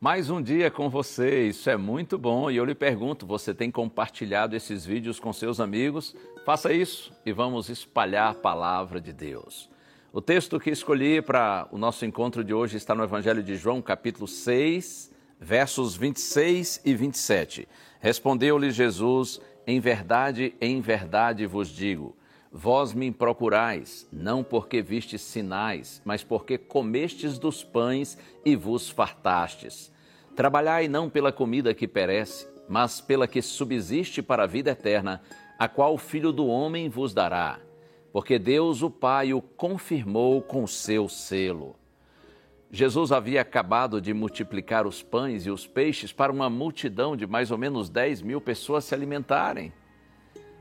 Mais um dia com você, isso é muito bom. E eu lhe pergunto: você tem compartilhado esses vídeos com seus amigos? Faça isso e vamos espalhar a palavra de Deus. O texto que escolhi para o nosso encontro de hoje está no Evangelho de João, capítulo 6, versos 26 e 27. Respondeu-lhe Jesus: Em verdade, em verdade vos digo. Vós me procurais, não porque vistes sinais, mas porque comestes dos pães e vos fartastes. Trabalhai não pela comida que perece, mas pela que subsiste para a vida eterna, a qual o Filho do Homem vos dará. Porque Deus, o Pai, o confirmou com seu selo. Jesus havia acabado de multiplicar os pães e os peixes para uma multidão de mais ou menos 10 mil pessoas se alimentarem.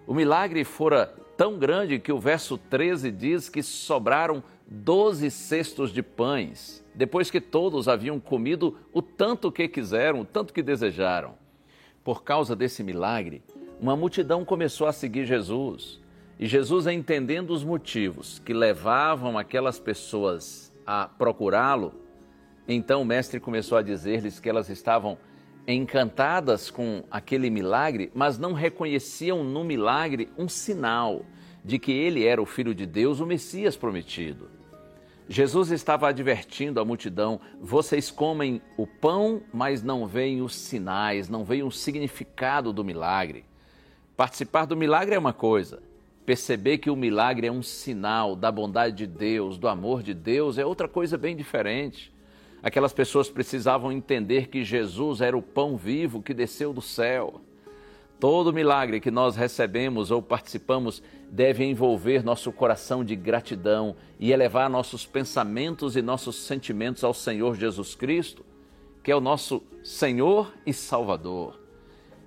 O milagre fora tão grande que o verso 13 diz que sobraram doze cestos de pães, depois que todos haviam comido o tanto que quiseram, o tanto que desejaram. Por causa desse milagre, uma multidão começou a seguir Jesus. E Jesus, entendendo os motivos que levavam aquelas pessoas a procurá-lo, então o mestre começou a dizer-lhes que elas estavam encantadas com aquele milagre, mas não reconheciam no milagre um sinal de que ele era o Filho de Deus, o Messias prometido. Jesus estava advertindo a multidão: vocês comem o pão, mas não veem os sinais, não veem o significado do milagre. Participar do milagre é uma coisa, perceber que o milagre é um sinal da bondade de Deus, do amor de Deus, é outra coisa bem diferente. Aquelas pessoas precisavam entender que Jesus era o pão vivo que desceu do céu. Todo milagre que nós recebemos ou participamos deve envolver nosso coração de gratidão e elevar nossos pensamentos e nossos sentimentos ao Senhor Jesus Cristo, que é o nosso Senhor e Salvador.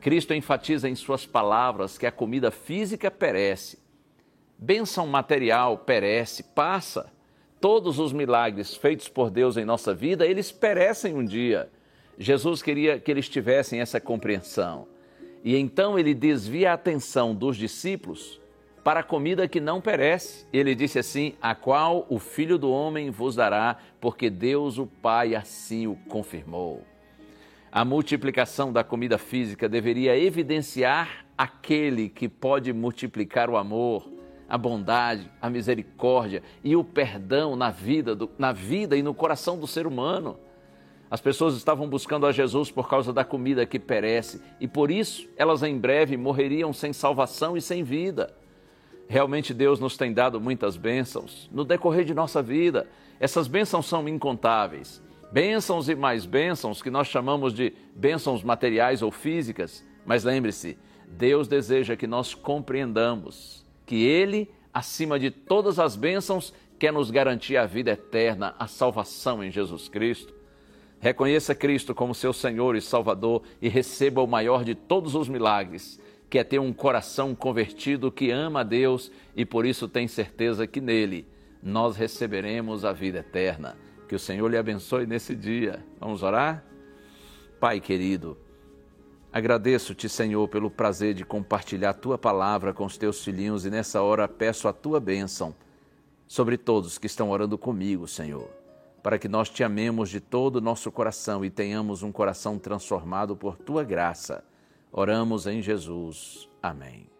Cristo enfatiza em suas palavras que a comida física perece, bênção material perece, passa Todos os milagres feitos por Deus em nossa vida, eles perecem um dia. Jesus queria que eles tivessem essa compreensão. E então ele desvia a atenção dos discípulos para a comida que não perece. Ele disse assim: A qual o Filho do Homem vos dará, porque Deus o Pai assim o confirmou. A multiplicação da comida física deveria evidenciar aquele que pode multiplicar o amor, a bondade, a misericórdia e o perdão na vida, do, na vida e no coração do ser humano. As pessoas estavam buscando a Jesus por causa da comida que perece e por isso elas em breve morreriam sem salvação e sem vida. Realmente Deus nos tem dado muitas bênçãos no decorrer de nossa vida. Essas bênçãos são incontáveis. Bênçãos e mais bênçãos que nós chamamos de bênçãos materiais ou físicas. Mas lembre-se, Deus deseja que nós compreendamos que Ele, acima de todas as bênçãos, quer nos garantir a vida eterna, a salvação em Jesus Cristo. Reconheça Cristo como seu Senhor e Salvador e receba o maior de todos os milagres, que é ter um coração convertido que ama a Deus e por isso tem certeza que nele nós receberemos a vida eterna. Que o Senhor lhe abençoe nesse dia. Vamos orar? Pai querido, Agradeço-te, Senhor, pelo prazer de compartilhar tua palavra com os teus filhinhos e nessa hora peço a tua bênção sobre todos que estão orando comigo, Senhor, para que nós te amemos de todo o nosso coração e tenhamos um coração transformado por tua graça. Oramos em Jesus. Amém.